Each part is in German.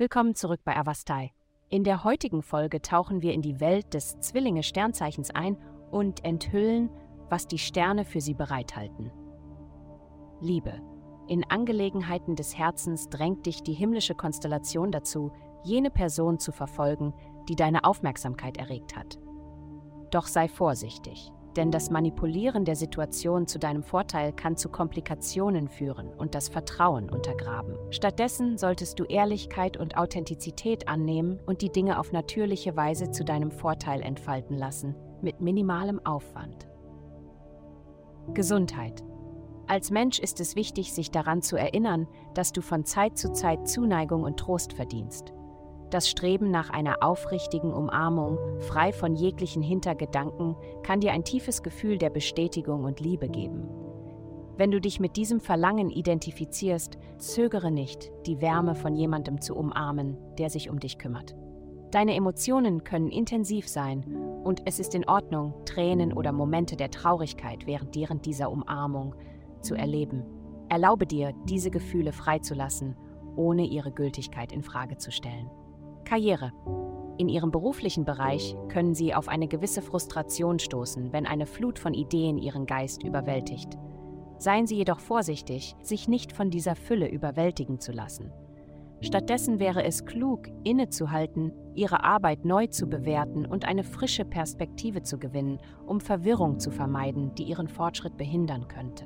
Willkommen zurück bei Avastai. In der heutigen Folge tauchen wir in die Welt des Zwillinge-Sternzeichens ein und enthüllen, was die Sterne für sie bereithalten. Liebe. In Angelegenheiten des Herzens drängt dich die himmlische Konstellation dazu, jene Person zu verfolgen, die deine Aufmerksamkeit erregt hat. Doch sei vorsichtig, denn das Manipulieren der Situation zu deinem Vorteil kann zu Komplikationen führen und das Vertrauen untergraben. Stattdessen solltest du Ehrlichkeit und Authentizität annehmen und die Dinge auf natürliche Weise zu deinem Vorteil entfalten lassen, mit minimalem Aufwand. Gesundheit. Als Mensch ist es wichtig, sich daran zu erinnern, dass du von Zeit zu Zeit Zuneigung und Trost verdienst. Das Streben nach einer aufrichtigen Umarmung, frei von jeglichen Hintergedanken, kann dir ein tiefes Gefühl der Bestätigung und Liebe geben. Wenn du dich mit diesem Verlangen identifizierst, zögere nicht, die Wärme von jemandem zu umarmen, der sich um dich kümmert. Deine Emotionen können intensiv sein und es ist in Ordnung, Tränen oder Momente der Traurigkeit während dieser Umarmung zu erleben. Erlaube dir, diese Gefühle freizulassen, ohne ihre Gültigkeit in Frage zu stellen. Karriere. In Ihrem beruflichen Bereich können Sie auf eine gewisse Frustration stoßen, wenn eine Flut von Ideen Ihren Geist überwältigt. Seien Sie jedoch vorsichtig, sich nicht von dieser Fülle überwältigen zu lassen. Stattdessen wäre es klug, innezuhalten, Ihre Arbeit neu zu bewerten und eine frische Perspektive zu gewinnen, um Verwirrung zu vermeiden, die Ihren Fortschritt behindern könnte.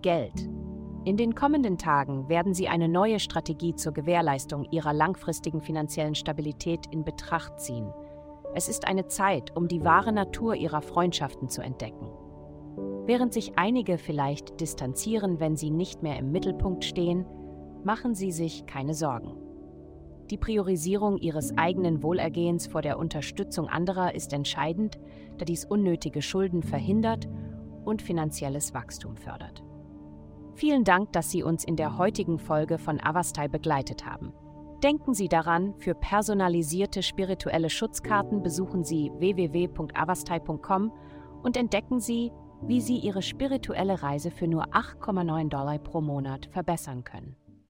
Geld. In den kommenden Tagen werden Sie eine neue Strategie zur Gewährleistung Ihrer langfristigen finanziellen Stabilität in Betracht ziehen. Es ist eine Zeit, um die wahre Natur Ihrer Freundschaften zu entdecken. Während sich einige vielleicht distanzieren, wenn sie nicht mehr im Mittelpunkt stehen, machen Sie sich keine Sorgen. Die Priorisierung Ihres eigenen Wohlergehens vor der Unterstützung anderer ist entscheidend, da dies unnötige Schulden verhindert und finanzielles Wachstum fördert. Vielen Dank, dass Sie uns in der heutigen Folge von Avastai begleitet haben. Denken Sie daran, für personalisierte spirituelle Schutzkarten besuchen Sie www.avastai.com und entdecken Sie, wie Sie Ihre spirituelle Reise für nur 8,9 Dollar pro Monat verbessern können.